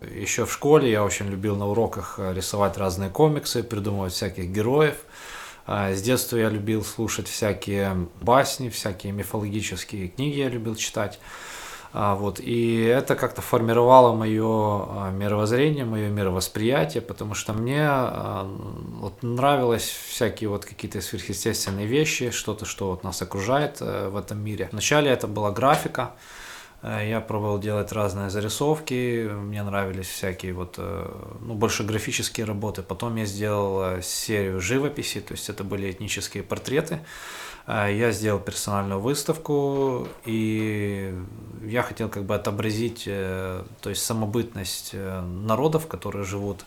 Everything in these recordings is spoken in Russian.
Еще в школе я очень любил на уроках рисовать разные комиксы, придумывать всяких героев. С детства я любил слушать всякие басни, всякие мифологические книги я любил читать. А, вот, и это как-то формировало мое а, мировоззрение, мое мировосприятие, потому что мне а, вот, нравилось всякие вот какие-то сверхъестественные вещи, что-то, что вот нас окружает э, в этом мире. Вначале это была графика, э, я пробовал делать разные зарисовки, мне нравились всякие вот, э, ну, больше графические работы. Потом я сделал серию живописи, то есть это были этнические портреты. Я сделал персональную выставку, и я хотел как бы отобразить то есть самобытность народов, которые живут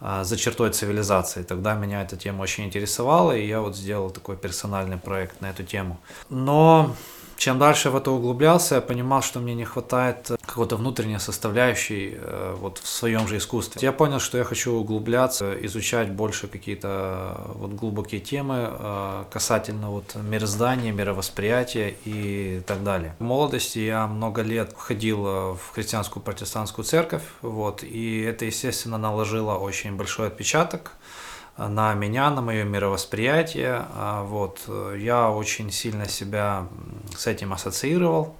за чертой цивилизации. Тогда меня эта тема очень интересовала, и я вот сделал такой персональный проект на эту тему. Но чем дальше в это углублялся, я понимал, что мне не хватает какой-то внутренней составляющей э, вот в своем же искусстве. Я понял, что я хочу углубляться, изучать больше какие-то э, вот глубокие темы э, касательно вот мироздания, мировосприятия и так далее. В молодости я много лет ходил в христианскую протестантскую церковь, вот, и это, естественно, наложило очень большой отпечаток на меня, на мое мировосприятие. А вот. Я очень сильно себя с этим ассоциировал,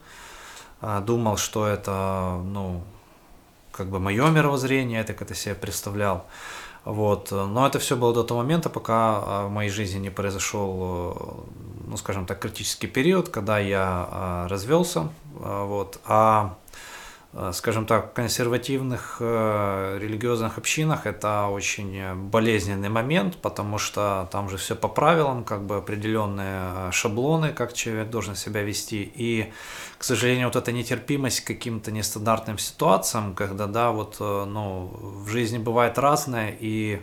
а, думал, что это, ну, как бы мое мировоззрение, я так это себе представлял. Вот. Но это все было до того момента, пока а, в моей жизни не произошел, ну, скажем так, критический период, когда я развелся. Вот. А Э, скажем так, консервативных э, религиозных общинах это очень болезненный момент, потому что там же все по правилам, как бы определенные э, шаблоны, как человек должен себя вести. И, к сожалению, вот эта нетерпимость к каким-то нестандартным ситуациям, когда, да, вот, ну, в жизни бывает разное, и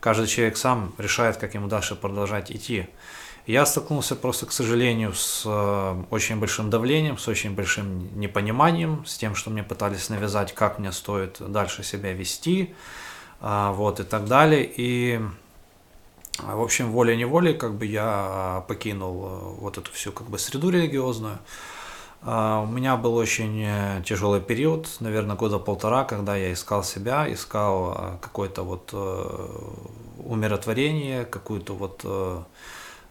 каждый человек сам решает, как ему дальше продолжать идти. Я столкнулся просто, к сожалению, с э, очень большим давлением, с очень большим непониманием, с тем, что мне пытались навязать, как мне стоит дальше себя вести, а, вот и так далее. И, в общем, волей-неволей как бы я покинул э, вот эту всю как бы среду религиозную. У меня был очень э, тяжелый период, наверное, года полтора, когда я искал себя, искал какое-то вот умиротворение, какую-то вот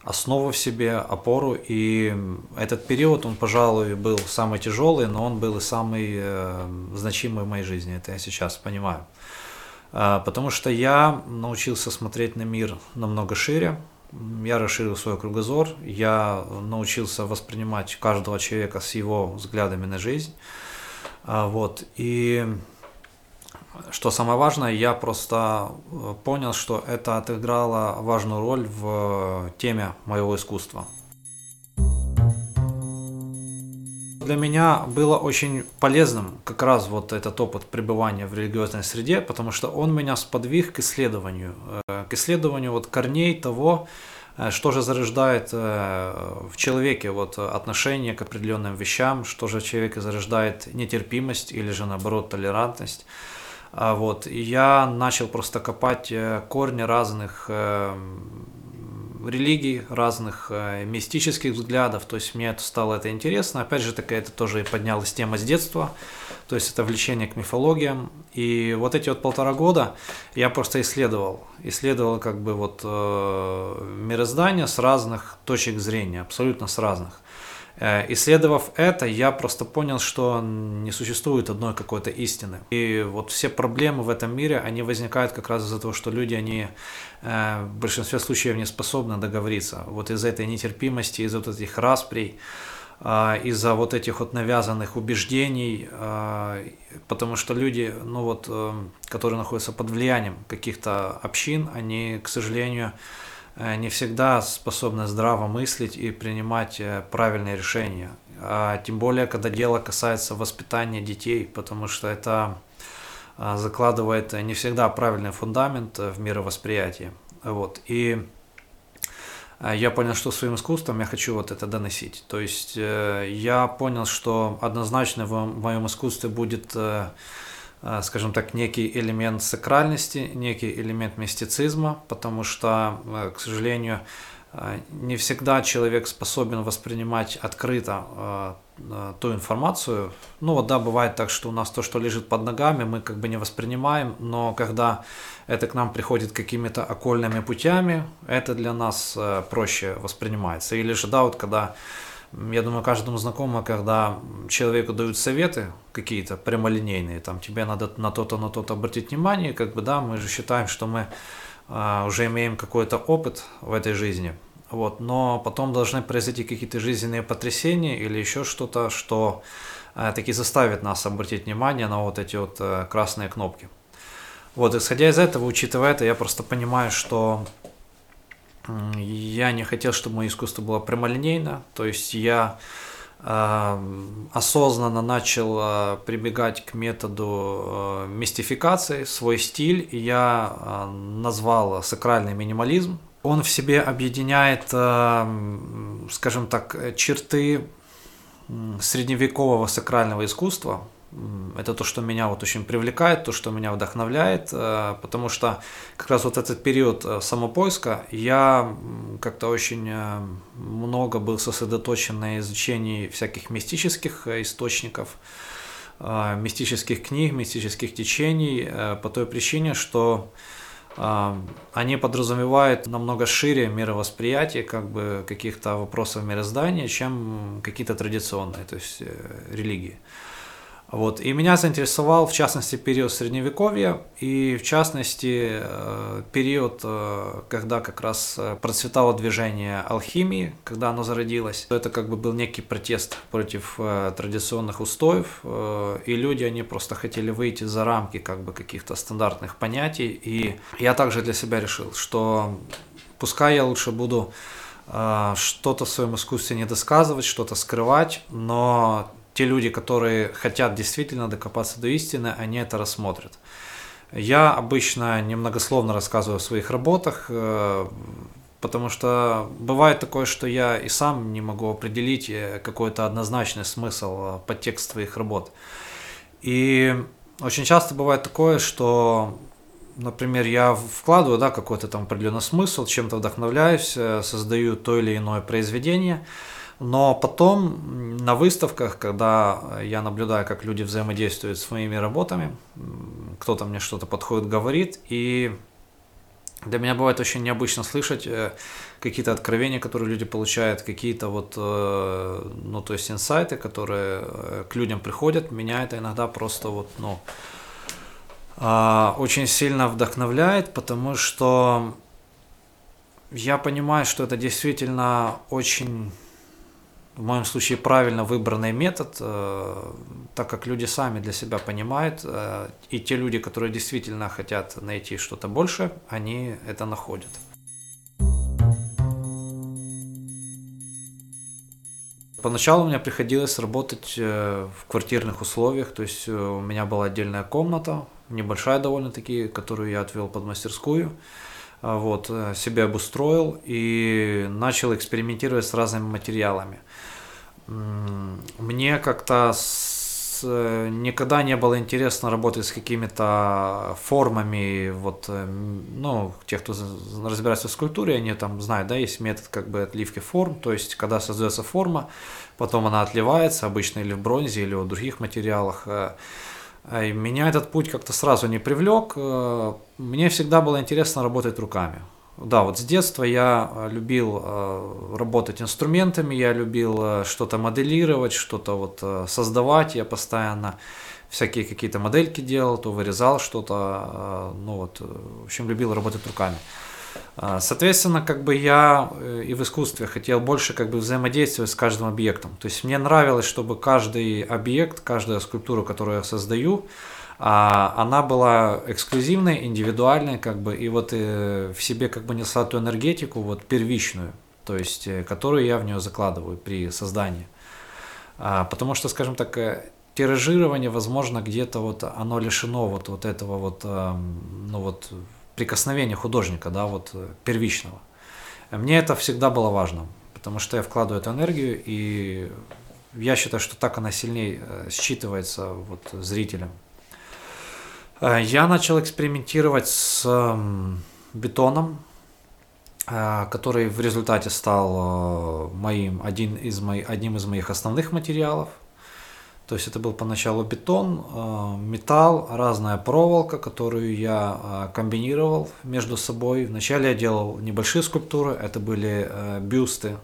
основу в себе, опору. И этот период, он, пожалуй, был самый тяжелый, но он был и самый э, значимый в моей жизни. Это я сейчас понимаю. Э, потому что я научился смотреть на мир намного шире. Я расширил свой кругозор. Я научился воспринимать каждого человека с его взглядами на жизнь. Э, вот. И что самое важное, я просто э, понял, что это отыграло важную роль в теме моего искусства. Для меня было очень полезным как раз вот этот опыт пребывания в религиозной среде, потому что он меня сподвиг к исследованию, э, к исследованию вот корней того, э, что же зарождает в человеке вот отношение к определенным вещам, что же в человеке зарождает нетерпимость или же наоборот толерантность. А вот, и я начал просто копать э, корни разных э, религий, разных э, мистических взглядов, то есть мне это стало это интересно. Опять же, таки это тоже и поднялась тема с детства, то есть это влечение к мифологиям. И вот эти вот полтора года я просто исследовал, исследовал как бы вот мироздание с разных точек зрения, абсолютно с разных. Э, исследовав это, я просто понял, что не существует одной какой-то истины. И вот все проблемы в этом мире, они возникают как раз из-за того, что люди, они э, в большинстве случаев не способны договориться. Вот из-за этой нетерпимости, из-за вот этих расприй, э, из-за вот этих вот навязанных убеждений, потому что люди, ну вот, которые находятся под влиянием каких-то общин, они, к сожалению, не всегда способны здраво мыслить и принимать э, правильные решения. А тем более, когда дело касается воспитания детей, потому что это э, закладывает не всегда правильный фундамент в мировосприятии. Вот. И я понял, что своим искусством я хочу вот это доносить. То есть я понял, что однозначно в моем искусстве будет Э, скажем так, некий элемент сакральности, некий элемент мистицизма, потому что, э, к сожалению, э, не всегда человек способен воспринимать открыто э, ту информацию. Ну вот да, бывает так, что у нас то, что лежит под ногами, мы как бы не воспринимаем, но когда это к нам приходит какими-то окольными путями, это для нас э, проще воспринимается. Или же да, вот когда я думаю, каждому знакомо, когда человеку дают советы какие-то прямолинейные, там тебе надо на то-то, на то-то обратить внимание, как бы да, мы же считаем, что мы а, уже имеем какой-то опыт в этой жизни, вот, но потом должны произойти какие-то жизненные потрясения или еще что-то, что а, таки заставит нас обратить внимание на вот эти вот а, красные кнопки. Вот, исходя из этого, учитывая это, я просто понимаю, что я не хотел, чтобы мое искусство было прямолинейно, то есть я э, осознанно начал э, прибегать к методу э, мистификации, свой стиль, я э, назвал сакральный минимализм. Он в себе объединяет, скажем так, черты средневекового сакрального искусства, это то, что меня вот очень привлекает, то, что меня вдохновляет, э, потому что как раз вот этот период э, самопоиска я как-то очень э, много был сосредоточен на изучении всяких мистических источников, мистических книг, мистических течений, по той причине, что они подразумевают намного шире мировосприятие как бы каких-то вопросов мироздания, чем какие-то традиционные, то есть религии. Вот. И меня заинтересовал, в частности, период Средневековья и, в частности, э, период, э, когда как раз э, процветало движение алхимии, когда оно зародилось. Это как бы был некий протест против традиционных устоев, и люди, они просто хотели выйти за рамки как бы каких-то стандартных понятий. И я также для себя решил, что пускай я лучше буду что-то в своем искусстве не досказывать, что-то скрывать, но те люди, которые хотят действительно докопаться до истины, они это рассмотрят. Я обычно немногословно рассказываю о своих работах, э, потому что бывает такое, что я и сам не могу определить э, какой-то однозначный смысл, э, подтекст своих работ. И очень часто бывает такое, что, например, я вкладываю да, какой-то там определенный смысл, чем-то вдохновляюсь, создаю то или иное произведение – но потом на выставках, когда я наблюдаю, как люди взаимодействуют с моими работами, кто-то мне что-то подходит, говорит, и для меня бывает очень необычно слышать э, какие-то откровения, которые люди получают, какие-то вот, э, ну, то есть инсайты, которые э, к людям приходят. Меня это иногда просто вот, ну, а, очень сильно вдохновляет, потому что я понимаю, что это действительно очень в моем случае правильно выбранный метод, э, так как люди сами для себя понимают, э, и те люди, которые действительно хотят найти что-то больше, они это находят. Поначалу мне приходилось работать э, в квартирных условиях, то есть у меня была отдельная комната, небольшая довольно-таки, которую я отвел под мастерскую. Вот, себя обустроил и начал экспериментировать с разными материалами мне как-то с, никогда не было интересно работать с какими-то формами, вот, э, ну, тех, кто разбирается в скульптуре, они там знают, да, есть метод как бы отливки форм, то есть, когда создается форма, потом она отливается, обычно или в бронзе, или в других материалах, э, и меня этот путь как-то сразу не привлек. Э, мне всегда было интересно работать руками. Да, вот с детства я э, любил э, работать инструментами, я любил э, что-то моделировать, что-то вот создавать. Я постоянно всякие какие-то модельки делал, то вырезал что-то, ну вот, в общем, любил работать руками. Соответственно, как бы я и в искусстве хотел больше как бы взаимодействовать с каждым объектом. То есть мне нравилось, чтобы каждый объект, каждая скульптура, которую я создаю, а она была эксклюзивной, индивидуальной, как бы, и вот э, в себе как бы несла ту энергетику, вот первичную, то есть, э, которую я в нее закладываю при создании. А, потому что, скажем так, э, тиражирование, возможно, где-то вот оно лишено вот, вот этого вот, ну вот, прикосновения художника, да, вот первичного. Мне это всегда было важно, потому что я вкладываю эту энергию, и я считаю, что так она сильнее считывается вот зрителям. Э, я начал экспериментировать с бетоном. который в результате стал моим, один из моих, одним из моих основных материалов. То есть это был поначалу бетон, металл, разная проволока, которую я комбинировал между собой. Вначале я делал небольшие скульптуры, это были бюсты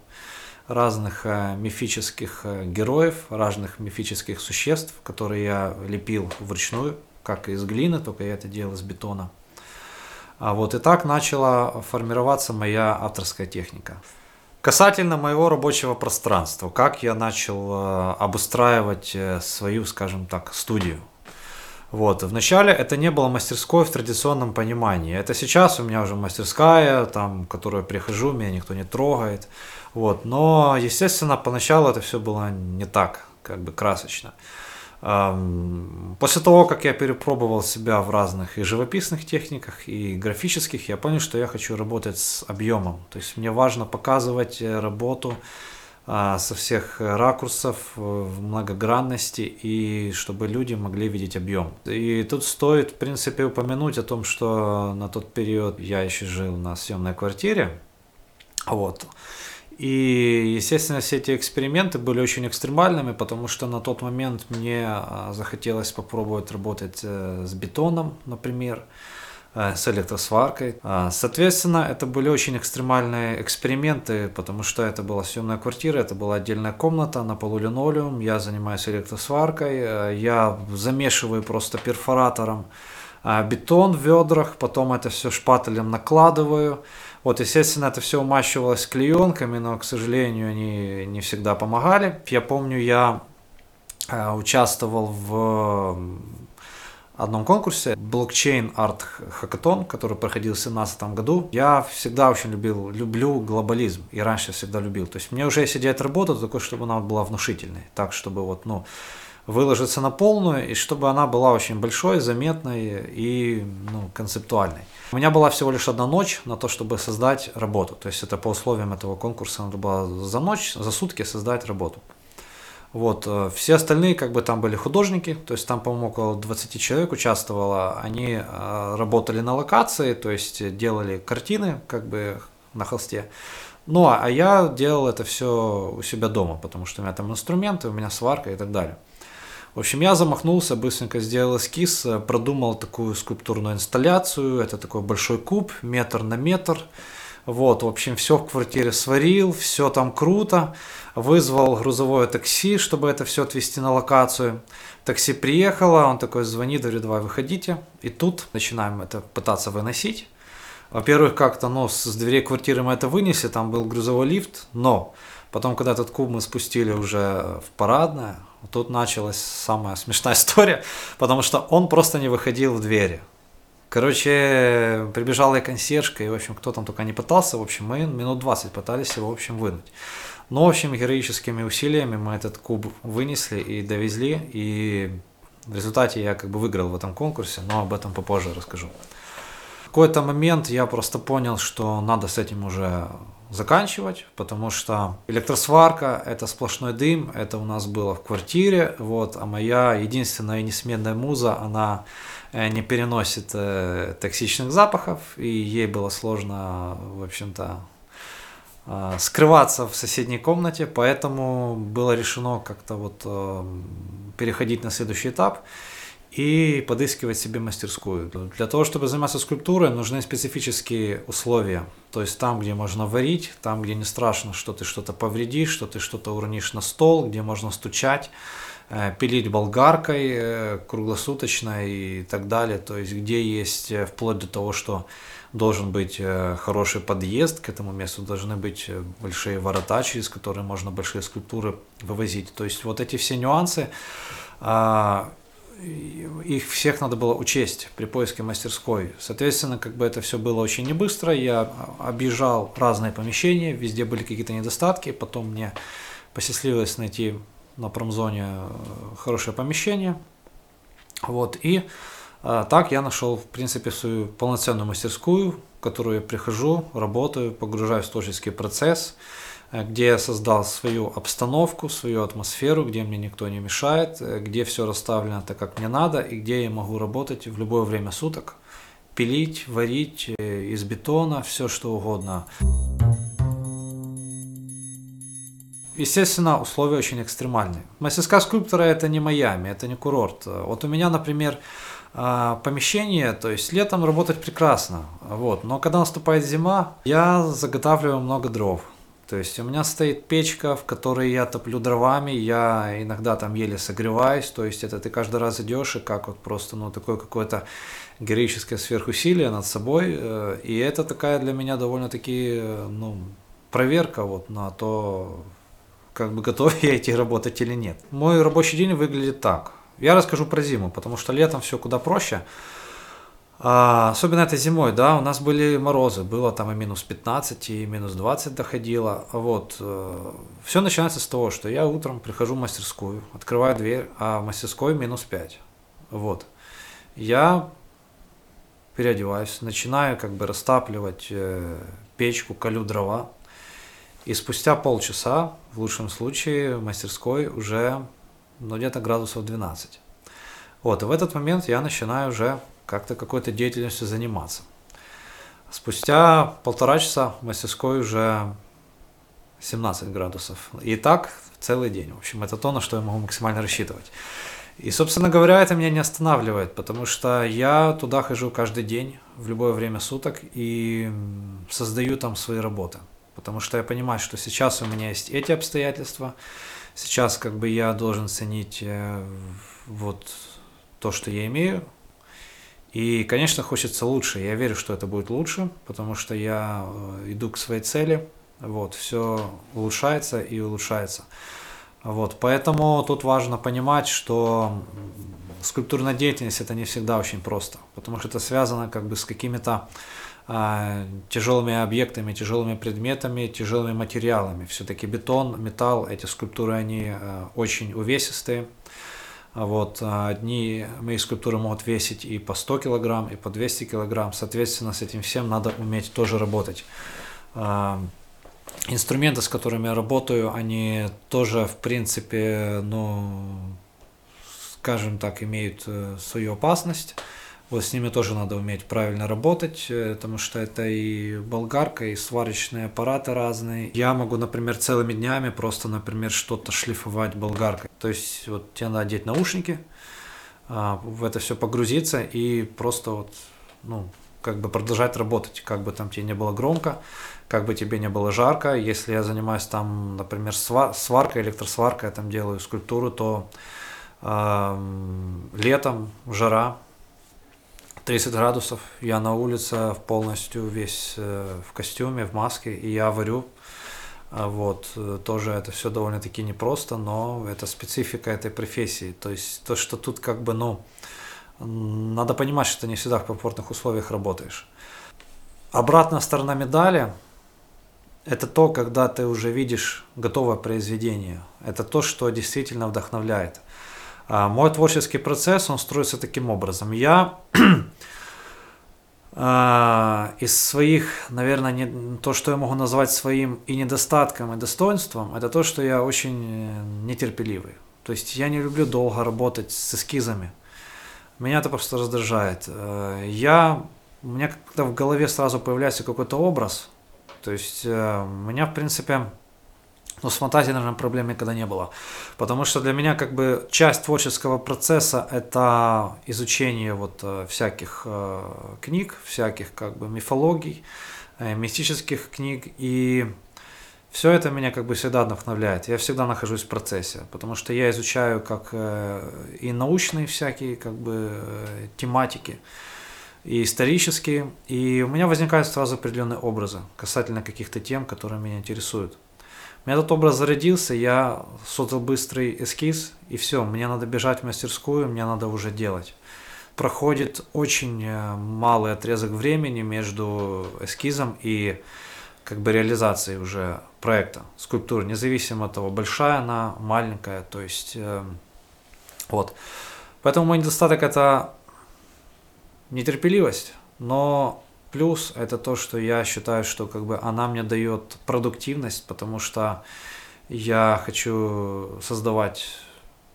разных мифических героев, разных мифических существ, которые я лепил вручную, как из глины, только я это делал из бетона. А вот и так начала формироваться моя авторская техника. Касательно моего рабочего пространства, как я начал э, обустраивать э, свою, скажем так, студию. Вот. Вначале это не было мастерской в традиционном понимании. Это сейчас у меня уже мастерская, там, в которую я прихожу, меня никто не трогает. Вот. Но, естественно, поначалу это все было не так, как бы красочно. После того, как я перепробовал себя в разных и живописных техниках, и графических, я понял, что я хочу работать с объемом. То есть мне важно показывать э, работу а, со всех ракурсов, э, в многогранности, и чтобы люди могли видеть объем. И тут стоит, в принципе, упомянуть о том, что на тот период я еще жил на съемной квартире. Вот. И, естественно, все эти эксперименты были очень экстремальными, потому что на тот момент мне а, захотелось попробовать работать э, с бетоном, например, э, с электросваркой. А, соответственно, это были очень экстремальные эксперименты, потому что это была съемная квартира, это была отдельная комната на полу линолеум, я занимаюсь электросваркой, э, я замешиваю просто перфоратором а, бетон в ведрах, потом это все шпателем накладываю, вот, естественно, это все умащивалось клеенками, но, к сожалению, они не всегда помогали. Я помню, я э, участвовал в одном конкурсе блокчейн арт хакатон, который проходил в 2017 году. Я всегда очень любил, люблю глобализм и раньше всегда любил. То есть мне уже если делать работу, такой, чтобы она была внушительной, так чтобы вот, ну, выложиться на полную, и чтобы она была очень большой, заметной и ну, концептуальной. У меня была всего лишь одна ночь на то, чтобы создать работу. То есть это по условиям этого конкурса надо было за ночь, за сутки создать работу. Вот. Э, все остальные как бы там были художники, то есть там, по-моему, около 20 человек участвовало. Они э, работали на локации, то есть делали картины как бы на холсте. Ну, а я делал это все у себя дома, потому что у меня там инструменты, у меня сварка и так далее. В общем, я замахнулся, быстренько сделал эскиз, э, продумал такую скульптурную инсталляцию. Это такой большой куб, метр на метр. Вот, в общем, все в квартире сварил, все там круто. Вызвал грузовое такси, чтобы это все отвезти на локацию. Такси приехало, он такой звонит, говорит, давай выходите. И тут начинаем это пытаться выносить. Во-первых, как-то, ну, с дверей квартиры мы это вынесли, там был грузовой лифт, но потом, когда этот куб мы спустили уже в парадное, Тут началась самая смешная история, потому что он просто не выходил в двери. Короче, прибежала и консьержка, и, в общем, кто там только не пытался, в общем, мы минут 20 пытались его, в общем, вынуть. Но, в общем, героическими усилиями мы этот куб вынесли и довезли, и в результате я как бы выиграл в этом конкурсе, но об этом попозже расскажу. В какой-то момент я просто понял, что надо с этим уже заканчивать, потому что электросварка – это сплошной дым, это у нас было в квартире, вот, а моя единственная несменная муза, она э, не переносит э, токсичных запахов, и ей было сложно, в общем-то, э, скрываться в соседней комнате, поэтому было решено как-то вот э, переходить на следующий этап – и подыскивать себе мастерскую. Для того, чтобы заниматься скульптурой, нужны специфические условия. То есть там, где можно варить, там, где не страшно, что ты что-то повредишь, что ты что-то уронишь на стол, где можно стучать, э, пилить болгаркой э, круглосуточно и так далее. То есть где есть э, вплоть до того, что должен быть хороший подъезд к этому месту, должны быть большие ворота, через которые можно большие скульптуры вывозить. То есть вот эти все нюансы а, их всех надо было учесть при поиске мастерской. Соответственно, как бы это все было очень не быстро. Я объезжал разные помещения, везде были какие-то недостатки. Потом мне посчастливилось найти на промзоне э, хорошее помещение. Вот, и а, так я нашел, в принципе, свою полноценную мастерскую, в которую я прихожу, работаю, погружаюсь в творческий процесс. Э, где я создал свою обстановку, свою атмосферу, где мне никто не мешает, э, где все расставлено так, как мне надо, и где я могу работать в любое время суток пилить, варить э, из бетона, все что угодно. Естественно, условия очень экстремальные. Мастерская скульптора это не Майами, это не курорт. Вот у меня, например, а, помещение, то есть летом работать прекрасно, вот, но когда наступает зима, я заготавливаю много дров. То есть у меня стоит печка, в которой я топлю дровами, я иногда там еле согреваюсь, то есть это ты каждый раз идешь и как вот просто, ну, такое какое-то героическое сверхусилие над собой, э, и это такая для меня довольно-таки, э, ну, проверка вот на то, как бы готов я идти работать или нет. Мой рабочий день выглядит так. Я расскажу про зиму, потому что летом все куда проще. А, особенно это зимой, да, у нас были морозы, было там и минус 15, и минус 20 доходило. Вот. Э, все начинается с того, что я утром прихожу в мастерскую, открываю дверь, а в мастерской минус 5. Вот. Я переодеваюсь, начинаю как бы растапливать э, печку, колю дрова. И спустя полчаса, в лучшем случае, в мастерской уже ну, где-то градусов 12. Вот, и в этот момент я начинаю уже как-то какой-то деятельностью заниматься. Спустя полтора часа в мастерской уже 17 градусов. И так целый день. В общем, это то, на что я могу максимально рассчитывать. И, собственно говоря, это меня не останавливает, потому что я туда хожу каждый день, в любое время суток, и создаю там свои работы. Потому что я понимаю, что сейчас у меня есть эти обстоятельства, сейчас как бы я должен ценить э, вот то, что я имею. И, конечно, хочется лучше. Я верю, что это будет лучше, потому что я э, иду к своей цели. Вот, все улучшается и улучшается. Вот, поэтому тут важно понимать, что скульптурная деятельность это не всегда очень просто, потому что это связано как бы с какими-то а, тяжелыми объектами, тяжелыми предметами, тяжелыми материалами. Все-таки бетон, металл, эти скульптуры, они а, очень увесистые. Вот, а, одни мои скульптуры могут весить и по 100 килограмм, и по 200 килограмм. Соответственно, с этим всем надо уметь тоже работать. Инструменты, с которыми я работаю, они тоже, в принципе, ну, скажем так, имеют э, свою опасность. Вот с ними тоже надо уметь правильно работать, э, потому что это и болгарка, и сварочные аппараты разные. Я могу, например, целыми днями просто, например, что-то шлифовать болгаркой. То есть вот тебе надо одеть наушники, а, в это все погрузиться и просто вот, ну, как бы продолжать работать, как бы там тебе не было громко, как бы тебе не было жарко. Если я занимаюсь там, например, сваркой, электросваркой, я там делаю скульптуру, то э, летом жара, 30 градусов, я на улице полностью весь э, в костюме, в маске, и я варю. А вот, э, тоже это все довольно-таки непросто, но это специфика этой профессии. То есть то, что тут как бы, ну, надо понимать, что ты не всегда в комфортных условиях работаешь. Обратная сторона медали – это то, когда ты уже видишь готовое произведение. Это то, что действительно вдохновляет. А, мой творческий процесс, он строится таким образом. Я а, из своих, наверное, не, то, что я могу назвать своим и недостатком, и достоинством, это то, что я очень э, нетерпеливый. То есть я не люблю долго работать с эскизами. Меня это просто раздражает. Э, я, у меня когда в голове сразу появляется какой-то образ, то есть э, у меня, в принципе, но с фантазией, наверное, проблем никогда не было. Потому что для меня как бы часть творческого процесса – это изучение вот э, всяких э, книг, всяких как бы мифологий, э, мистических книг. И все это меня как бы всегда вдохновляет. Я всегда нахожусь в процессе, потому что я изучаю как и научные всякие как бы тематики, и исторические, и у меня возникают сразу определенные образы касательно каких-то тем, которые меня интересуют. У меня этот образ зародился, я создал быстрый эскиз, и все, мне надо бежать в мастерскую, мне надо уже делать. Проходит очень э, малый отрезок времени между эскизом и как бы реализацией уже проекта, скульптуры, независимо от того, большая она, маленькая, то есть э, вот. Поэтому мой недостаток это нетерпеливость, но Плюс это то, что я считаю, что как бы она мне дает продуктивность, потому что я хочу создавать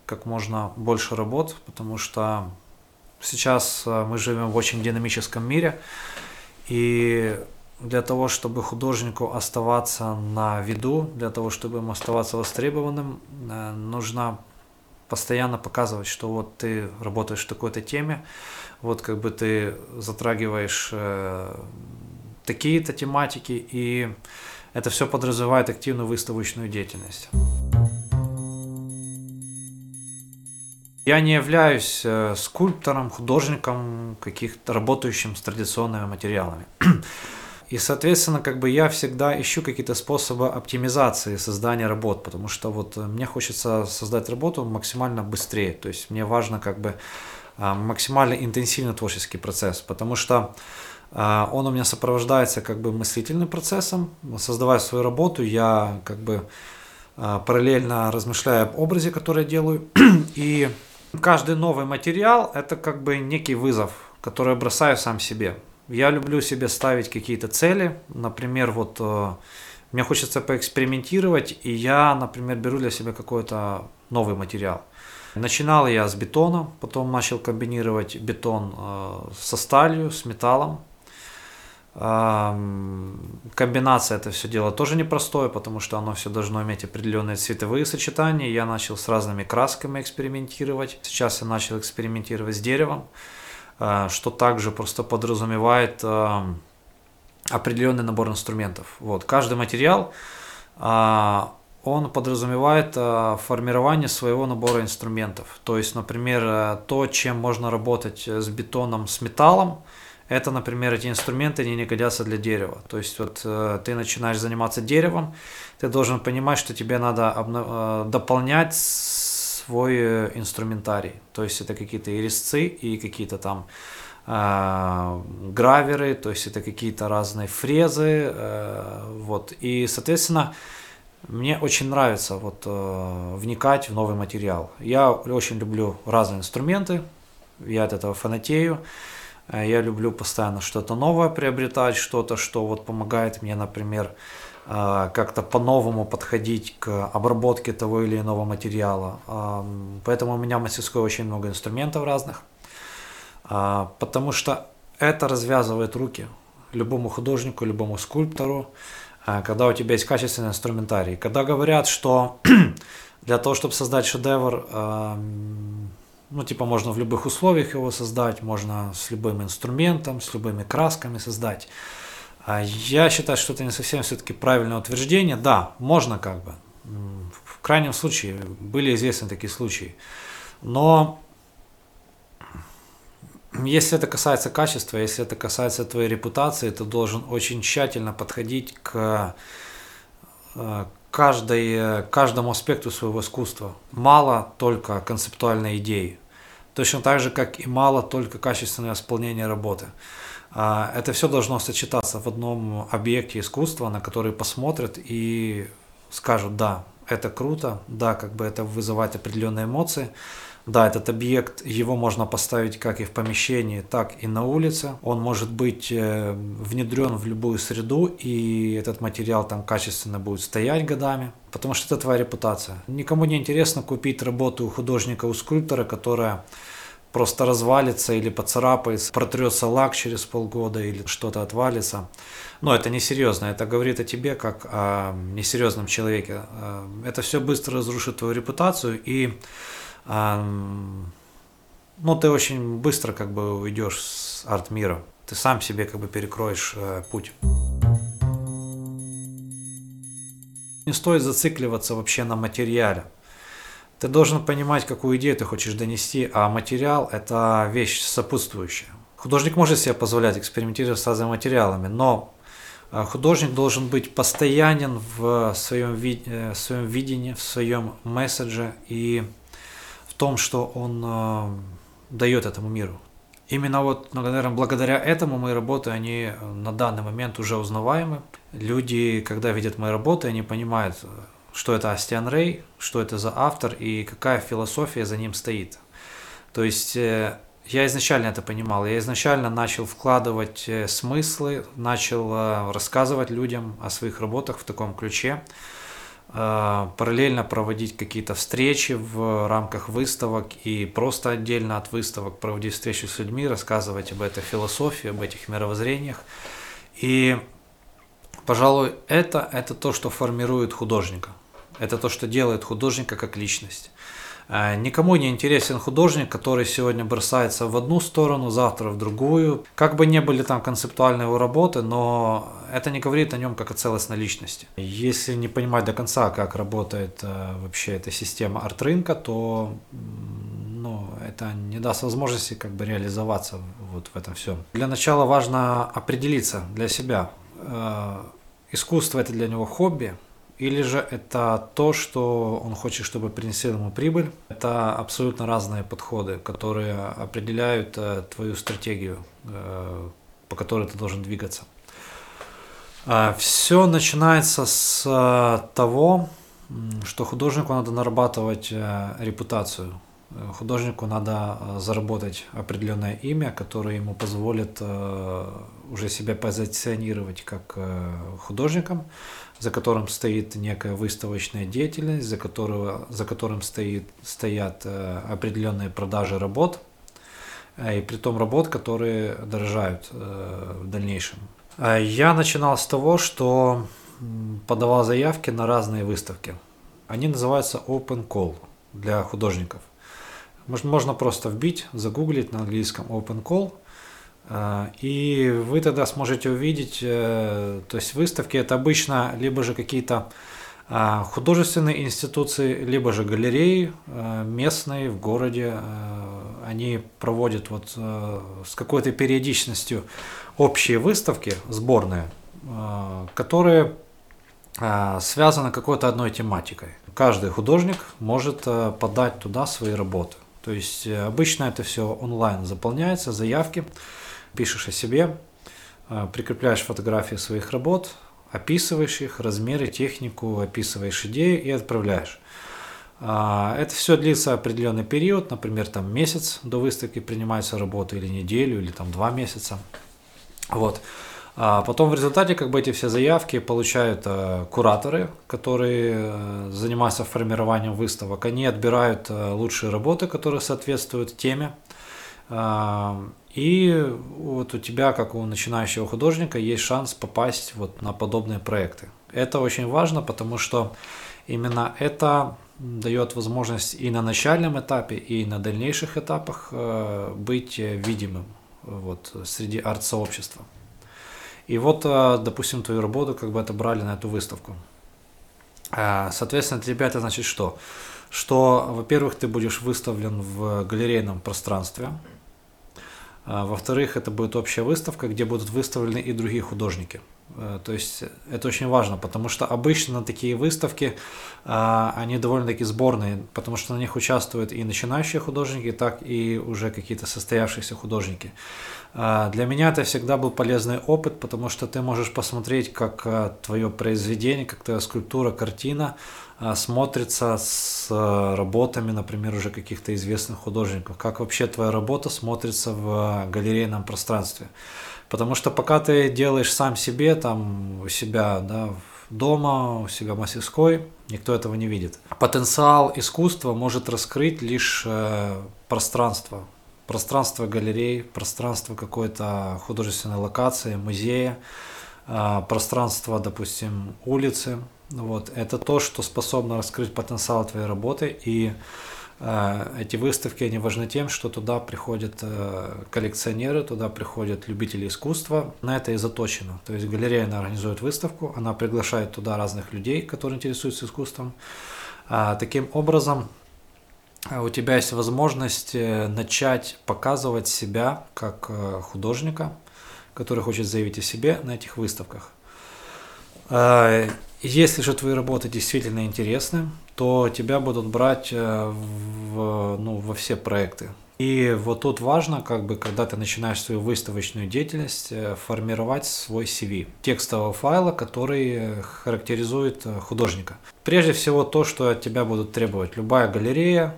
как можно больше работ, потому что Сейчас э, мы живем в очень динамическом мире, и для того, чтобы художнику оставаться на виду, для того, чтобы ему оставаться востребованным, э, нужно постоянно показывать, что вот ты работаешь в такой-то теме, вот как бы ты затрагиваешь э, такие-то тематики, и это все подразумевает активную выставочную деятельность. Я не являюсь э, скульптором, художником, каких-то работающим с традиционными материалами. И, соответственно, как бы я всегда ищу какие-то способы оптимизации создания работ, потому что вот э, мне хочется создать работу максимально быстрее. То есть мне важно как бы э, максимально интенсивный творческий процесс, потому что э, он у меня сопровождается как бы мыслительным процессом. Создавая свою работу, я как бы параллельно размышляю об образе, который я делаю. И каждый новый материал – это как бы некий вызов, который я бросаю сам себе. Я люблю себе ставить какие-то цели. Например, вот э, мне хочется поэкспериментировать, и я, например, беру для себя какой-то новый материал. Начинал я с бетона, потом начал комбинировать бетон э, со сталью, с металлом. Комбинация это все дело тоже непростое, потому что оно все должно иметь определенные цветовые сочетания. Я начал с разными красками экспериментировать. Сейчас я начал экспериментировать с деревом. Э, что также просто подразумевает э, определенный набор инструментов. Вот. Каждый материал, э, он подразумевает формирование своего набора инструментов. То есть, например, то, чем можно работать с бетоном, с металлом, это, например, эти инструменты не годятся для дерева. То есть вот ты начинаешь заниматься деревом, ты должен понимать, что тебе надо дополнять свой э, инструментарий. То есть это какие-то и резцы, и какие-то там э, граверы, то есть это какие-то разные фрезы. Э, вот. И, соответственно, мне очень нравится вот, э, вникать в новый материал. Я очень люблю разные инструменты, я от этого фанатею. Э, я люблю постоянно что-то новое приобретать, что-то, что вот помогает мне, например, как-то по-новому подходить к обработке того или иного материала. Поэтому у меня в мастерской очень много инструментов разных, а, потому что это развязывает руки любому художнику, любому скульптору, а, когда у тебя есть качественный инструментарий. Когда говорят, что для того, чтобы создать шедевр, ну, типа, можно в любых условиях его создать, можно с любым инструментом, с любыми красками создать. А я считаю, что это не совсем все-таки правильное утверждение. Да, можно как бы. В крайнем случае были известны такие случаи. Но если это касается качества, если это касается твоей репутации, ты должен очень тщательно подходить к э, каждой, каждому аспекту своего искусства. Мало только концептуальной идеи. Точно так же, как и мало только качественное исполнение работы. А, это все должно сочетаться в одном объекте искусства, на который посмотрят и скажут, да, это круто, да, как бы это вызывает определенные эмоции, да, этот объект, его можно поставить как и в помещении, так и на улице. Он может быть э, внедрен в любую среду, и этот материал там качественно будет стоять годами, потому что это твоя репутация. Никому не интересно купить работу художника, у скульптора, которая просто развалится или поцарапается, протрется лак через полгода или что-то отвалится. Но это несерьезно, это говорит о тебе как о несерьезном человеке. Э, это все быстро разрушит твою репутацию и ну, ты очень быстро как бы уйдешь с арт-мира. Ты сам себе как бы перекроешь э, путь. Не стоит зацикливаться вообще на материале. Ты должен понимать, какую идею ты хочешь донести, а материал – это вещь сопутствующая. Художник может себе позволять экспериментировать с разными материалами, но э, художник должен быть постоянен в своем, ви- э, в своем видении, в своем месседже и в том, что он э, дает этому миру. Именно вот, наверное, благодаря этому мои работы, они на данный момент уже узнаваемы. Люди, когда видят мои работы, они понимают, что это Астиан Рей, что это за автор и какая философия за ним стоит. То есть э, я изначально это понимал, я изначально начал вкладывать э, смыслы, начал э, рассказывать людям о своих работах в таком ключе. параллельно проводить какие-то встречи в рамках выставок и просто отдельно от выставок проводить встречи с людьми, рассказывать об этой философии, об этих мировоззрениях. И, пожалуй, это, это то, что формирует художника. Это то, что делает художника как личность. Э, никому не интересен художник, который сегодня бросается в одну сторону, завтра в другую. Как бы не были там концептуальные его работы, но это не говорит о нем как о целостной личности. Если не понимать до конца, как работает э, вообще эта система арт-рынка, то ну, это не даст возможности как бы реализоваться вот в этом всем. Для начала важно определиться для себя. Э, искусство это для него хобби, или же это то, что он хочет, чтобы принесли ему прибыль. Это абсолютно разные подходы, которые определяют э, твою стратегию, э, по которой ты должен двигаться. А, Все начинается с э, того, что художнику надо нарабатывать репутацию. Художнику надо заработать определенное имя, которое ему позволит уже себя позиционировать как художником, за которым стоит некая выставочная деятельность, за, которого, за которым стоит, стоят э, определенные продажи работ, э, и при том работ, которые дорожают э, в дальнейшем. Я начинал с того, что подавал заявки на разные выставки. Они называются Open Call для художников. Можно просто вбить, загуглить на английском Open Call – а, и вы тогда сможете увидеть, э, то есть выставки это обычно либо же какие-то а, художественные институции, либо же галереи э, местные в городе. Э, они проводят вот с какой-то периодичностью общие выставки, сборные, которые связаны какой-то одной тематикой. Каждый художник может подать туда свои работы. То есть обычно это все онлайн заполняется, заявки пишешь о себе, э, прикрепляешь фотографии своих работ, описываешь их, размеры, технику, описываешь идею и отправляешь. А, это все длится определенный период, например, там месяц до выставки принимается работа или неделю, или там два месяца. Вот. А потом в результате как бы эти все заявки получают э, кураторы, которые э, занимаются формированием выставок. Они отбирают э, лучшие работы, которые соответствуют теме. Э, и вот у тебя, как у начинающего художника, есть шанс попасть вот на подобные проекты. Это очень важно, потому что именно это дает возможность и на начальном этапе, и на дальнейших этапах э, быть видимым вот, среди арт-сообщества. И вот, э, допустим, твою работу как бы отобрали на эту выставку. Э, соответственно, для тебя это значит что? Что, во-первых, ты будешь выставлен в галерейном пространстве, во-вторых, это будет общая выставка, где будут выставлены и другие художники. Э, то есть это очень важно, потому что обычно такие выставки а, они довольно-таки сборные, потому что на них участвуют и начинающие художники, так и уже какие-то состоявшиеся художники. А, для меня это всегда был полезный опыт, потому что ты можешь посмотреть, как твое произведение, как твоя скульптура, картина а, смотрится с э, работами, например, уже каких-то известных художников? Как вообще твоя работа смотрится в галерейном пространстве? Потому что пока ты делаешь сам себе, там у себя, да, дома, у себя в мастерской, никто этого не видит. Потенциал искусства может раскрыть лишь э, пространство. Пространство галерей, пространство какой-то художественной локации, музея, пространство, допустим, улицы, вот. Это то, что способно раскрыть потенциал твоей работы. И э, эти выставки, они важны тем, что туда приходят э, коллекционеры, туда приходят любители искусства. На это и заточено. То есть галерея она организует выставку, она приглашает туда разных людей, которые интересуются искусством. А, таким образом, э, у тебя есть возможность э, начать показывать себя как художника, который хочет заявить о себе на этих выставках. Если же твои работы действительно интересны, то тебя будут брать э, в, ну, во все проекты. И вот тут важно, как бы, когда ты начинаешь свою выставочную деятельность, э, формировать свой CV, текстового файла, который характеризует э, художника. Прежде всего то, что от тебя будут требовать любая галерея,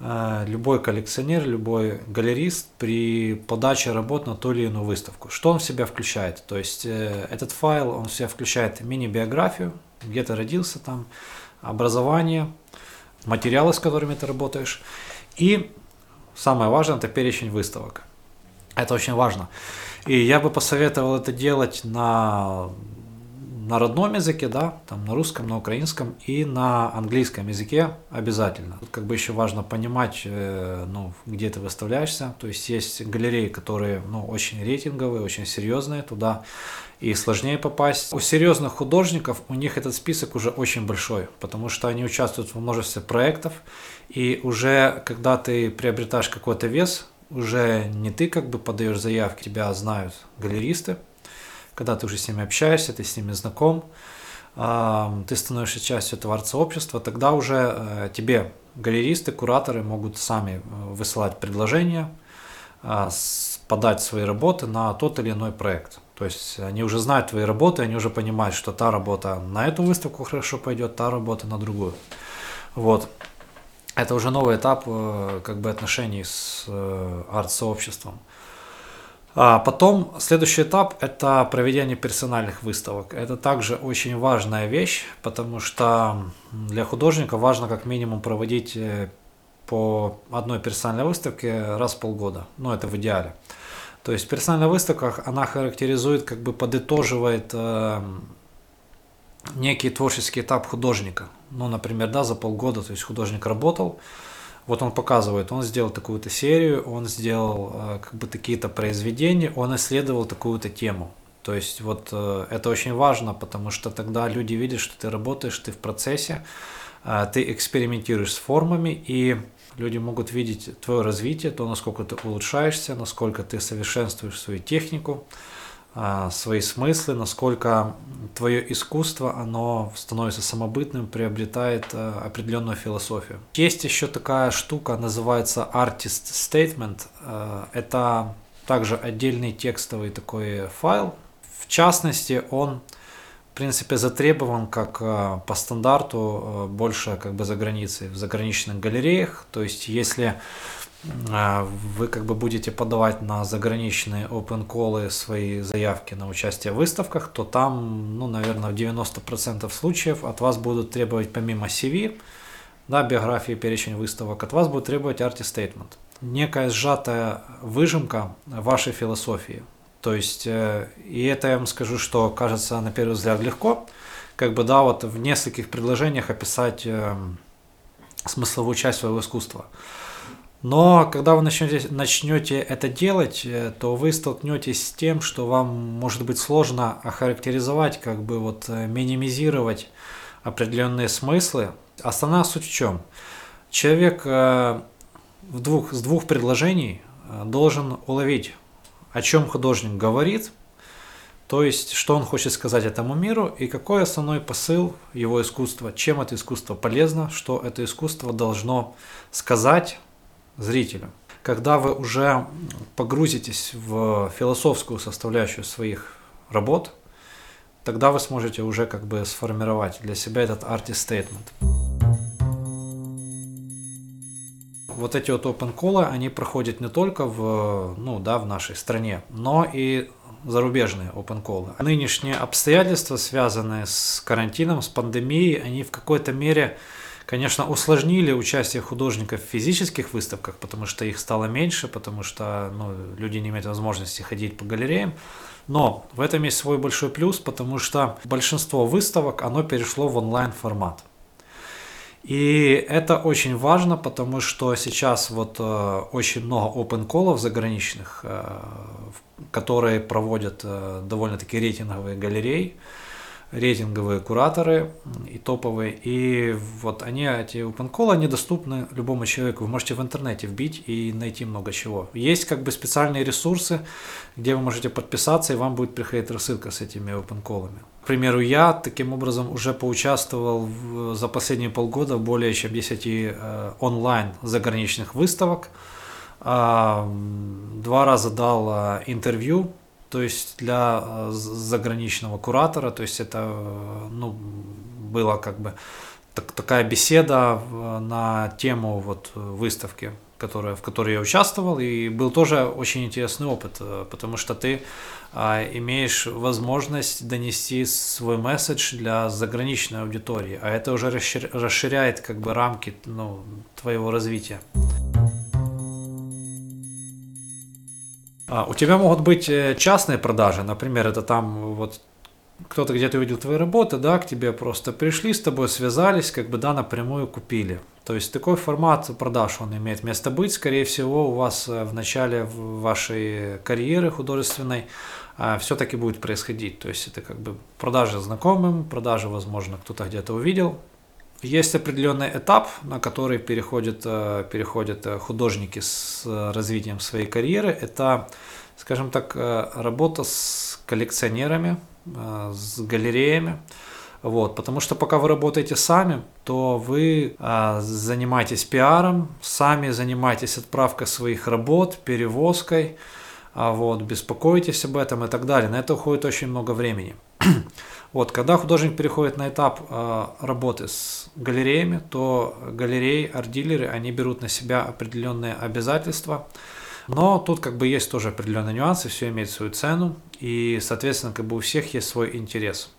любой коллекционер, любой галерист при подаче работ на ту или иную выставку. Что он в себя включает? То есть э, этот файл, он в себя включает мини-биографию, где ты родился там, образование, материалы, с которыми ты работаешь. И самое важное – это перечень выставок. Это очень важно. И я бы посоветовал это делать на на родном языке, да, там на русском, на украинском и на английском языке обязательно. Тут как бы еще важно понимать, э, ну, где ты выставляешься. То есть есть галереи, которые, ну, очень рейтинговые, очень серьезные, туда и сложнее попасть. У серьезных художников у них этот список уже очень большой, потому что они участвуют в множестве проектов, и уже когда ты приобретаешь какой-то вес, уже не ты как бы подаешь заявки, тебя знают галеристы, когда ты уже с ними общаешься, ты с ними знаком, ты становишься частью этого арт-сообщества, тогда уже э, тебе галеристы, кураторы могут сами э, высылать предложения, а, подать свои работы на тот или иной проект. То есть они уже знают твои работы, они уже понимают, что та работа на эту выставку хорошо пойдет, та работа на другую. Вот. Это уже новый этап э, как бы отношений с арт-сообществом. А потом следующий этап – это проведение персональных выставок. Это также очень важная вещь, потому что для художника важно как минимум проводить э, по одной персональной выставке раз в полгода. Ну, это в идеале. То есть персональная выставка, она характеризует, как бы подытоживает э, некий творческий этап художника. Ну, например, да, за полгода, то есть художник работал, вот он показывает, он сделал такую-то серию, он сделал э, как бы такие-то произведения, он исследовал такую-то тему. То есть вот э, это очень важно, потому что тогда люди видят, что ты работаешь, ты в процессе, э, ты экспериментируешь с формами, и люди могут видеть твое развитие, то, насколько ты улучшаешься, насколько ты совершенствуешь свою технику, свои смыслы, насколько твое искусство, оно становится самобытным, приобретает а, определенную философию. Есть еще такая штука, называется Artist Statement. А, это также отдельный текстовый такой файл. В частности, он в принципе затребован как по стандарту больше как бы за границей, в заграничных галереях. То есть если а, вы как бы будете подавать на заграничные open call свои заявки на участие в выставках, то там, ну, наверное, в 90% случаев от вас будут требовать помимо CV, да, биографии, перечень выставок, от вас будут требовать artist statement. Некая сжатая выжимка вашей философии. То есть, э, и это я вам скажу, что кажется на первый взгляд легко, как бы, да, вот в нескольких предложениях описать э, смысловую часть своего искусства. Но когда вы начнете, начнете это делать, э, то вы столкнетесь с тем, что вам может быть сложно охарактеризовать, как бы вот э, минимизировать определенные смыслы. Основная суть в чем? Человек э, в двух, с двух предложений должен уловить, о чем художник говорит, то есть, что он хочет сказать этому миру и какой основной посыл его искусства, чем это искусство полезно, что это искусство должно сказать зрителю. Когда вы уже погрузитесь в философскую составляющую своих работ, тогда вы сможете уже как бы сформировать для себя этот statement. Вот эти вот open call, они проходят не только в, ну, да, в нашей стране, но и зарубежные open call. Нынешние обстоятельства, связанные с карантином, с пандемией, они в какой-то мере конечно, усложнили участие художников в физических выставках, потому что их стало меньше, потому что ну, люди не имеют возможности ходить по галереям. Но в этом есть свой большой плюс, потому что большинство выставок, оно перешло в онлайн формат. И это очень важно, потому что сейчас вот э, очень много open колов заграничных, э, которые проводят э, довольно-таки рейтинговые галереи рейтинговые кураторы и топовые. И вот они, эти open они доступны любому человеку. Вы можете в интернете вбить и найти много чего. Есть как бы специальные ресурсы, где вы можете подписаться, и вам будет приходить рассылка с этими open. К примеру, я таким образом уже поучаствовал в, за последние полгода в более чем 10 э, онлайн заграничных выставок. Э, два раза дал э, интервью то есть для э, заграничного куратора, то есть это э, ну, было как бы так, такая беседа на тему вот выставки. которая, в которой я участвовал, и был тоже очень интересный опыт, э, потому что ты имеешь возможность донести свой месседж для заграничной аудитории, а это уже расширяет как бы рамки ну, твоего развития. А, у тебя могут быть э, частные продажи, например, это там вот кто-то где-то увидел твои работы, да, к тебе просто пришли, с тобой связались, как бы, да, напрямую купили. То есть такой формат продаж, он имеет место быть. Скорее всего, у вас э, в начале вашей карьеры художественной а, все-таки будет происходить. То есть это как бы продажи знакомым, продажи, возможно, кто-то где-то увидел. Есть определенный этап, на который переходят, э, переходят э, художники с развитием своей карьеры. Это, скажем так, работа с коллекционерами, с галереями. Вот, потому что пока вы работаете сами, то вы а, занимаетесь пиаром, сами занимаетесь отправкой своих работ, перевозкой, а, вот, беспокоитесь об этом и так далее. На это уходит очень много времени. вот, когда художник переходит на этап а, работы с галереями, то галереи, арт-дилеры, они берут на себя определенные обязательства, но тут как бы есть тоже определенные нюансы, все имеет свою цену, и, соответственно, как бы у всех есть свой интерес.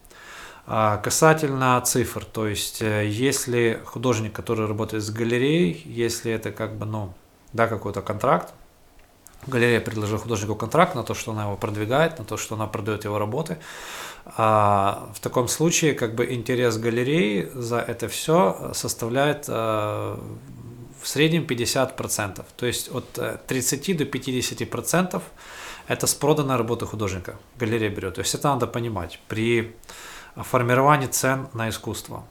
А касательно цифр, то есть э, если художник, который работает с галереей, если это как бы, ну, да, какой-то контракт, галерея предложила художнику контракт на то, что она его продвигает, на то, что она продает его работы, а в таком случае как бы интерес галереи за это все составляет э, в среднем 50%. То есть от 30 э, до 50% это с проданной работы художника галерея берет. То есть это надо понимать. При формирование цен на искусство.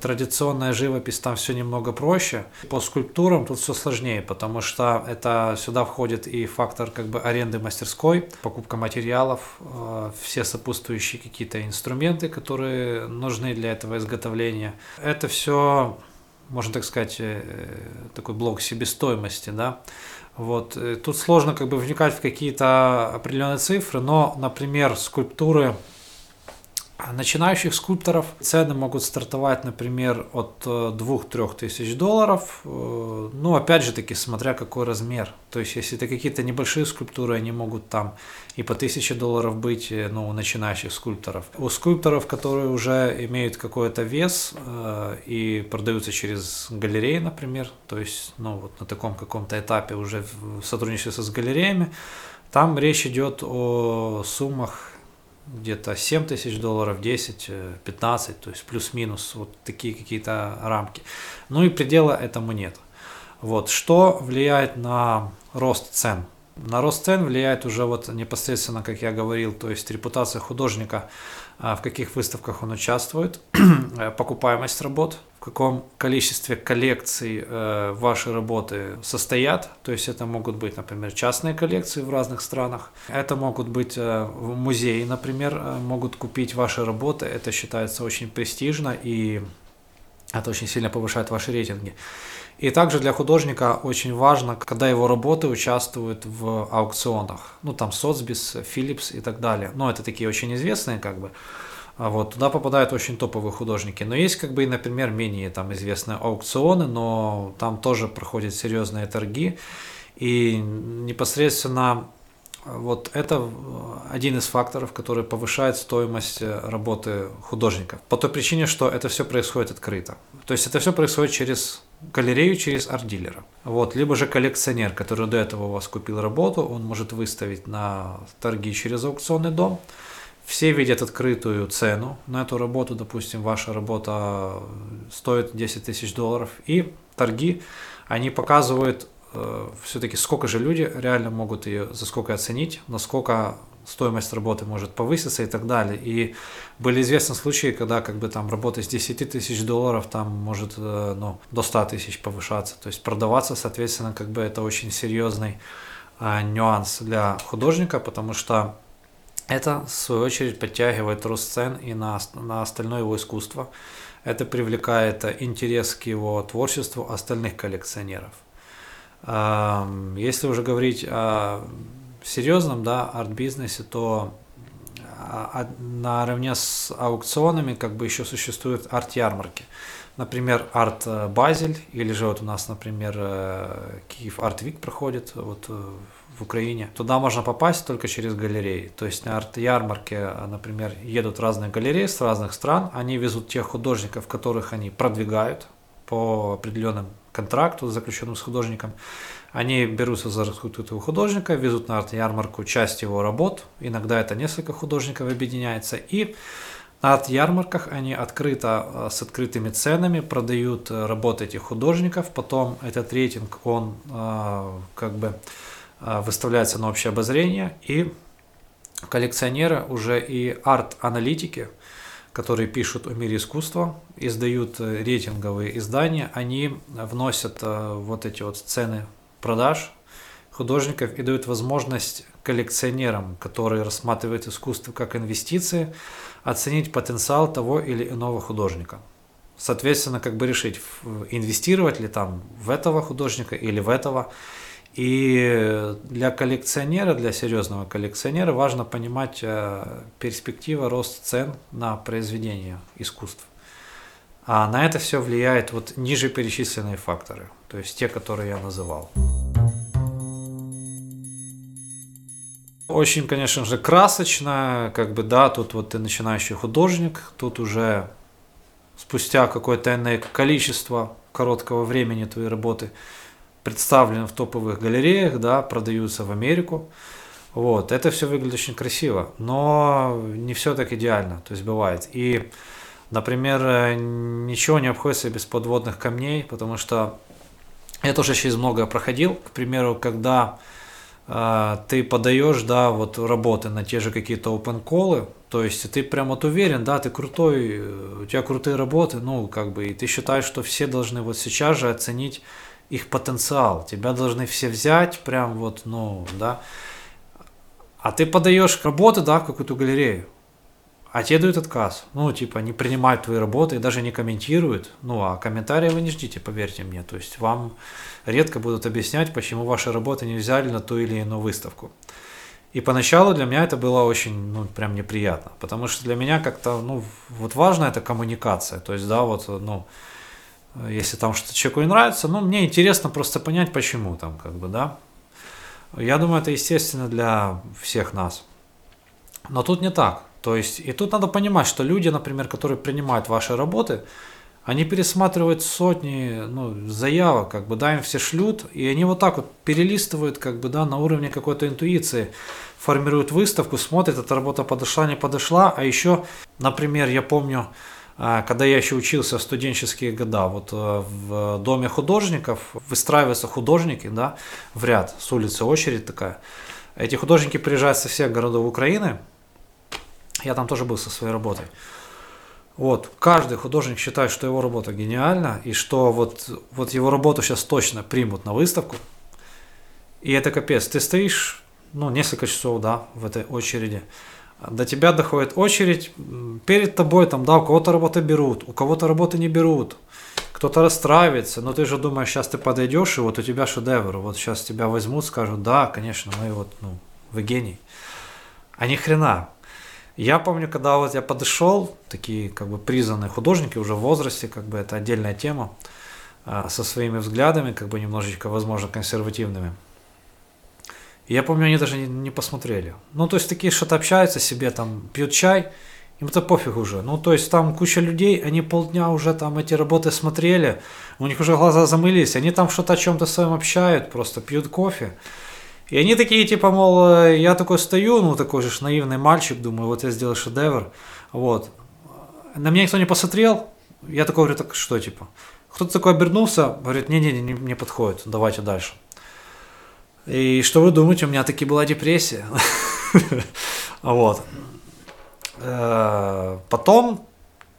Традиционная живопись там все немного проще. По скульптурам тут все сложнее, потому что это сюда входит и фактор как бы аренды мастерской, покупка материалов, э, все сопутствующие какие-то инструменты, которые нужны для этого изготовления. Это все, можно так сказать, э, такой блок себестоимости, да. Вот. Э, тут сложно как бы вникать в какие-то определенные цифры, но, например, скульптуры начинающих скульпторов цены могут стартовать, например, от 2-3 э, тысяч долларов. Э, ну, опять же таки, смотря какой размер. То есть, если это какие-то небольшие скульптуры, они могут там и по 1000 долларов быть, э, ну, у начинающих скульпторов. У скульпторов, которые уже имеют какой-то вес и продаются через галереи, например, то есть, ну, вот на таком каком-то этапе уже в сотрудничестве с галереями, там речь идет о суммах где-то 7 тысяч долларов, 10, 15, э, то есть плюс-минус вот такие какие-то рамки. Ну и предела этому нет. Вот. Что влияет на рост цен? На рост цен влияет уже вот непосредственно, как я говорил, то есть репутация художника, в каких выставках он участвует, э, покупаемость работ, в каком количестве коллекций э, ваши работы состоят. То есть это могут быть, например, частные коллекции в разных странах. Это могут быть э, музеи, например, могут купить ваши работы. Это считается очень престижно и это очень сильно повышает ваши рейтинги. И также для художника очень важно, когда его работы участвуют в аукционах. Ну, там Соцбис, Philips и так далее. Но это такие очень известные, как бы. А вот, туда попадают очень топовые художники. Но есть, как бы, например, менее там известные аукционы, но там тоже проходят серьезные торги. И непосредственно вот это один из факторов, который повышает стоимость работы художника. По той причине, что это все происходит открыто. То есть это все происходит через галерею, через арт-дилера. Вот. Либо же коллекционер, который до этого у вас купил работу, он может выставить на торги через аукционный дом. Все видят открытую цену на эту работу, допустим, ваша работа стоит 10 тысяч долларов, и торги, они показывают э, все-таки, сколько же люди реально могут ее за сколько оценить, насколько стоимость работы может повыситься и так далее. И были известны случаи, когда как бы там работа с 10 тысяч долларов там может э, ну, до 100 тысяч повышаться. То есть продаваться, соответственно, как бы это очень серьезный а, нюанс для художника, потому что это, в свою очередь, подтягивает рост цен и на, на остальное его искусство. Это привлекает интерес к его творчеству остальных коллекционеров. Если уже говорить о серьезном да, арт-бизнесе, то а, а наравне с аукционами как бы еще существуют арт-ярмарки. Например, арт э, Базель, или же вот у нас, например, э, Киев Арт Вик проходит вот э, в Украине. Туда можно попасть только через галереи. То есть на арт-ярмарке, например, едут разные галереи с разных стран, они везут тех художников, которых они продвигают по определенным контракту, заключенным с художником. Они берутся за расход этого художника, везут на арт-ярмарку часть его работ, иногда это несколько художников объединяется, и на арт-ярмарках они открыто, э, с открытыми ценами продают э, работы этих художников, потом этот рейтинг, он э, как бы выставляется на общее обозрение, и коллекционеры уже и арт-аналитики, которые пишут о мире искусства, издают рейтинговые издания, они вносят вот эти вот цены продаж художников и дают возможность коллекционерам, которые рассматривают искусство как инвестиции, оценить потенциал того или иного художника. Соответственно, как бы решить, инвестировать ли там в этого художника или в этого. И для коллекционера, для серьезного коллекционера важно понимать э, перспектива рост цен на произведения искусств. А на это все влияет вот ниже перечисленные факторы, то есть те, которые я называл. Очень, конечно же, красочно, как бы, да, тут вот ты начинающий художник, тут уже спустя какое-то количество короткого времени твоей работы представлены в топовых галереях, да, продаются в Америку. Вот, это все выглядит очень красиво, но не все так идеально, то есть бывает. И, например, ничего не обходится без подводных камней, потому что я тоже через многое проходил. К примеру, когда а, ты подаешь, да, вот работы на те же какие-то open колы, то есть ты прям вот уверен, да, ты крутой, у тебя крутые работы, ну, как бы, и ты считаешь, что все должны вот сейчас же оценить их потенциал, тебя должны все взять, прям вот, ну, да, а ты подаешь работы, да, в какую-то галерею, а тебе дают отказ. Ну, типа, не принимают твои работы и даже не комментируют. Ну, а комментарии вы не ждите, поверьте мне. То есть вам редко будут объяснять, почему ваши работы не взяли на ту или иную выставку. И поначалу для меня это было очень, ну, прям неприятно. Потому что для меня как-то, ну, вот важна эта коммуникация. То есть, да, вот, ну, если там что-то человеку не нравится, ну, мне интересно просто понять, почему там, как бы, да. Я думаю, это естественно для всех нас. Но тут не так. То есть, и тут надо понимать, что люди, например, которые принимают ваши работы, они пересматривают сотни ну, заявок, как бы, да, им все шлют, и они вот так вот перелистывают, как бы, да, на уровне какой-то интуиции, формируют выставку, смотрят, эта работа подошла, не подошла, а еще, например, я помню, когда я еще учился в студенческие года, вот э, в доме художников выстраиваются художники, да, в ряд, с улицы очередь такая. Эти художники приезжают со всех городов Украины, я там тоже был со своей работой. Вот, каждый художник считает, что его работа гениальна, и что вот, вот его работу сейчас точно примут на выставку. И это капец. Ты стоишь, ну, несколько часов, да, в этой очереди. До тебя доходит очередь, перед тобой там, да, у кого-то работы берут, у кого-то работы не берут, кто-то расстраивается, но ты же думаешь, сейчас ты подойдешь, и вот у тебя шедевр, вот сейчас тебя возьмут, скажут, да, конечно, мы вот, ну, вы гений. А ни хрена, я помню, когда вот я подошел, такие как бы признанные художники уже в возрасте, как бы это отдельная тема, а, со своими взглядами, как бы немножечко, возможно, консервативными. Я помню, они даже не, не посмотрели. Ну, то есть такие что-то общаются себе, там, пьют чай, им это пофиг уже. Ну, то есть там куча людей, они полдня уже там эти работы смотрели, у них уже глаза замылись, они там что-то о чем-то своем общают, просто пьют кофе. И они такие, типа, мол, э, я такой стою, ну, такой же наивный мальчик, думаю, вот я сделал шедевр, вот. На меня никто не посмотрел, я такой говорю, так что, типа? Кто-то такой обернулся, говорит, не-не-не, не подходит, давайте дальше. И что вы думаете, у меня таки была депрессия. Вот. Э, потом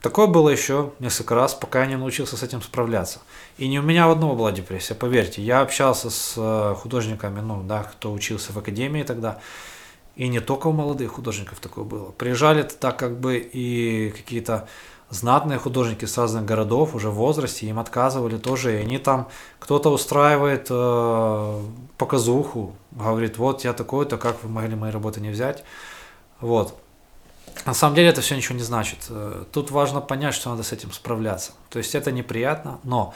Такое было еще несколько раз, пока я не научился с этим справляться. И не у меня одного была депрессия, поверьте. Я общался с э, художниками, ну, да, кто учился в академии тогда. И не только у молодых художников такое было. Приезжали так как бы и какие-то знатные художники с разных городов уже в возрасте, им отказывали тоже, и они там, кто-то устраивает э, показуху, говорит, вот я такой-то, как вы могли мои работы не взять, вот. на самом деле это все ничего не значит. Э, тут важно понять, что надо с этим справляться. То есть это неприятно, но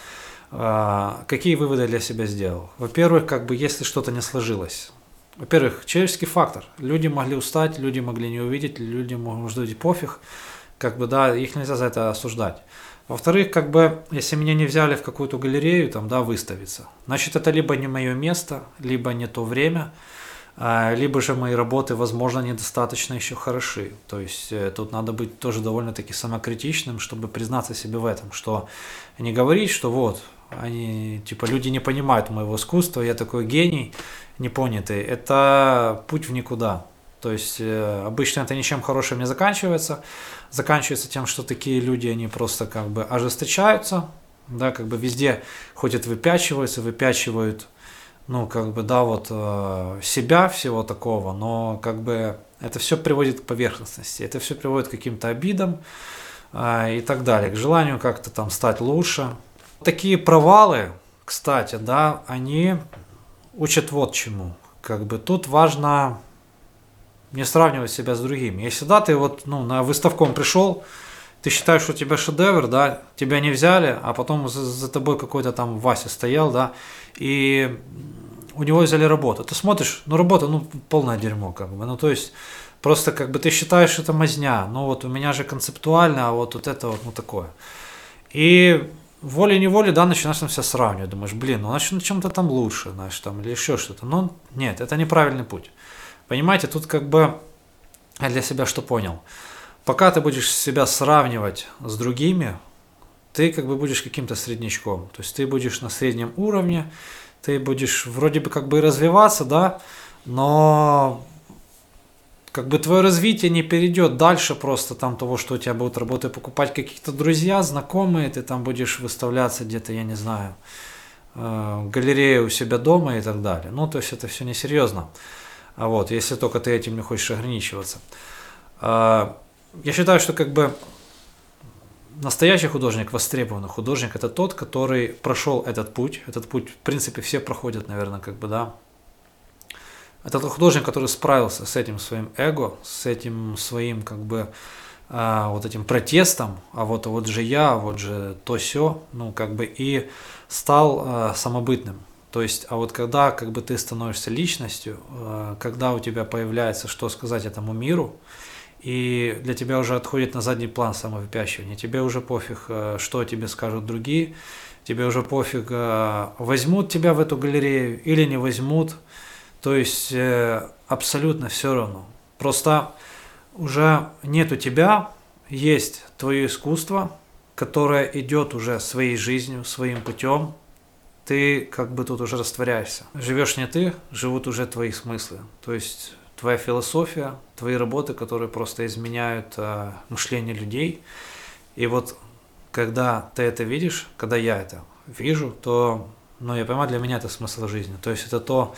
э, какие выводы для себя сделал? Во-первых, как бы если что-то не сложилось, во-первых, человеческий фактор. Люди могли устать, люди могли не увидеть, люди могут быть пофиг. Как бы, да, их нельзя за это осуждать. Во-вторых, как бы, если меня не взяли в какую-то галерею, там, да, выставиться, значит, это либо не мое место, либо не то время, а, либо же мои работы, возможно, недостаточно еще хороши. То есть э, тут надо быть тоже довольно-таки самокритичным, чтобы признаться себе в этом, что не говорить, что вот, они, типа, люди не понимают моего искусства, я такой гений непонятый. Это путь в никуда. То есть э, обычно это ничем хорошим не заканчивается. Заканчивается тем, что такие люди, они просто как бы ожесточаются, да, как бы везде ходят, выпячиваются, выпячивают ну, как бы, да, вот э, себя всего такого, но как бы это все приводит к поверхностности, это все приводит к каким-то обидам э, и так далее, к желанию как-то там стать лучше. Такие провалы, кстати, да, они учат вот чему. Как бы тут важно не сравнивать себя с другими. Если да, ты вот ну, на выставком пришел, ты считаешь, что у тебя шедевр, да, тебя не взяли, а потом за, за тобой какой-то там Вася стоял, да, и у него взяли работу. Ты смотришь, ну работа, ну полное дерьмо, как бы, ну то есть просто как бы ты считаешь, это мазня, ну вот у меня же концептуально, а вот, вот это вот, ну такое. И волей-неволей, да, начинаешь там все сравнивать, думаешь, блин, ну значит на чем-то там лучше, знаешь, там, или еще что-то. Но нет, это неправильный путь. Понимаете, тут как бы я для себя что понял. Пока ты будешь себя сравнивать с другими, ты как бы будешь каким-то среднячком. То есть ты будешь на среднем уровне, ты будешь вроде бы как бы развиваться, да, но как бы твое развитие не перейдет дальше просто там того, что у тебя будут работы покупать какие-то друзья, знакомые, ты там будешь выставляться где-то, я не знаю, э, в галерее у себя дома и так далее. Ну, то есть это все несерьезно. А вот, если только ты этим не хочешь ограничиваться. А, я считаю, что как бы настоящий художник, востребованный художник, это тот, который прошел этот путь. Этот путь, в принципе, все проходят, наверное, как бы, да. Это тот художник, который справился с этим своим эго, с этим своим, как бы, а, вот этим протестом, а вот, вот же я, вот же то все, ну, как бы, и стал а, самобытным. То есть, а вот когда, как бы, ты становишься личностью, а, когда у тебя появляется, что сказать этому миру, и для тебя уже отходит на задний план самовыпячивание. Тебе уже пофиг, э, что тебе скажут другие, тебе уже пофиг, э, возьмут тебя в эту галерею или не возьмут. То есть э, абсолютно все равно. Просто уже нету тебя, есть твое искусство, которое идет уже своей жизнью, своим путем. Ты как бы тут уже растворяешься. Живешь не ты, живут уже твои смыслы. То есть твоя философия, твои работы, которые просто изменяют э, мышление людей. И вот когда ты это видишь, когда я это вижу, то, ну, я понимаю, для меня это смысл жизни. То есть это то,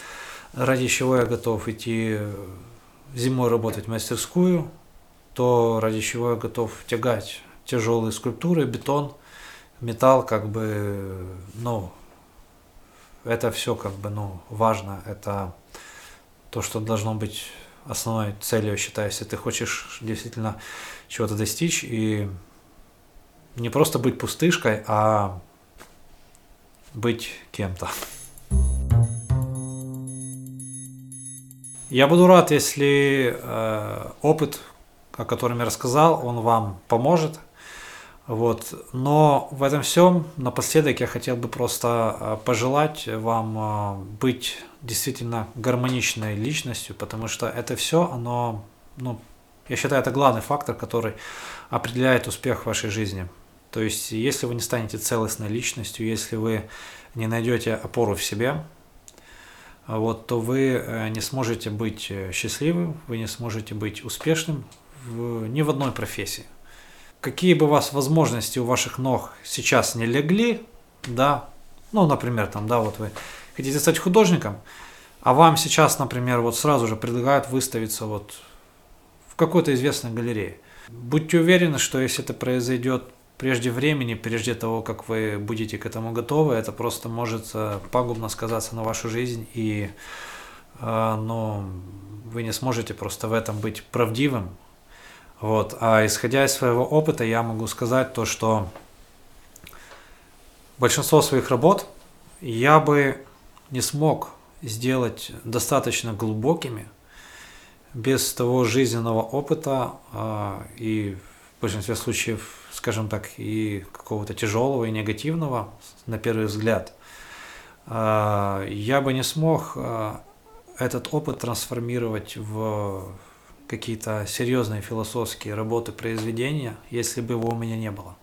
ради чего я готов идти зимой работать в мастерскую, то, ради чего я готов тягать тяжелые скульптуры, бетон, металл, как бы, ну, это все как бы, ну, важно, это то, что должно быть основной целью, считаю, если ты хочешь действительно чего-то достичь и не просто быть пустышкой, а быть кем-то. Я буду рад, если э, опыт, о котором я рассказал, он вам поможет. Вот. Но в этом всем напоследок я хотел бы просто э, пожелать вам э, быть действительно гармоничной личностью, потому что это все, оно, ну, я считаю, это главный фактор, который определяет успех в вашей жизни. То есть, если вы не станете целостной личностью, если вы не найдете опору в себе, вот, то вы э, не сможете быть э, счастливым, вы не сможете быть успешным в, ни в одной профессии. Какие бы у вас возможности у ваших ног сейчас не легли, да, ну, например, там, да, вот вы хотите стать художником, а вам сейчас, например, вот сразу же предлагают выставиться вот в какой-то известной галерее. Будьте уверены, что если это произойдет прежде времени, прежде того, как вы будете к этому готовы, это просто может э, пагубно сказаться на вашу жизнь, и э, ну, вы не сможете просто в этом быть правдивым, Вот. А исходя из своего опыта, я могу сказать то, что большинство своих работ я бы не смог сделать достаточно глубокими без того жизненного опыта э, и в большинстве случаев, скажем так, и какого-то тяжелого и негативного на первый взгляд, э, я бы не смог э, этот опыт трансформировать в какие-то серьезные философские работы, произведения, если бы его у меня не было.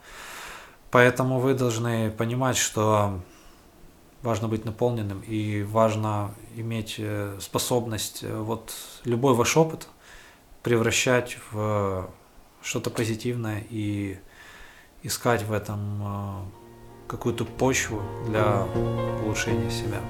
Поэтому вы должны понимать, что важно быть наполненным и важно иметь э, способность э, вот любой ваш опыт превращать в что-то позитивное и искать в этом э, какую-то почву для улучшения себя.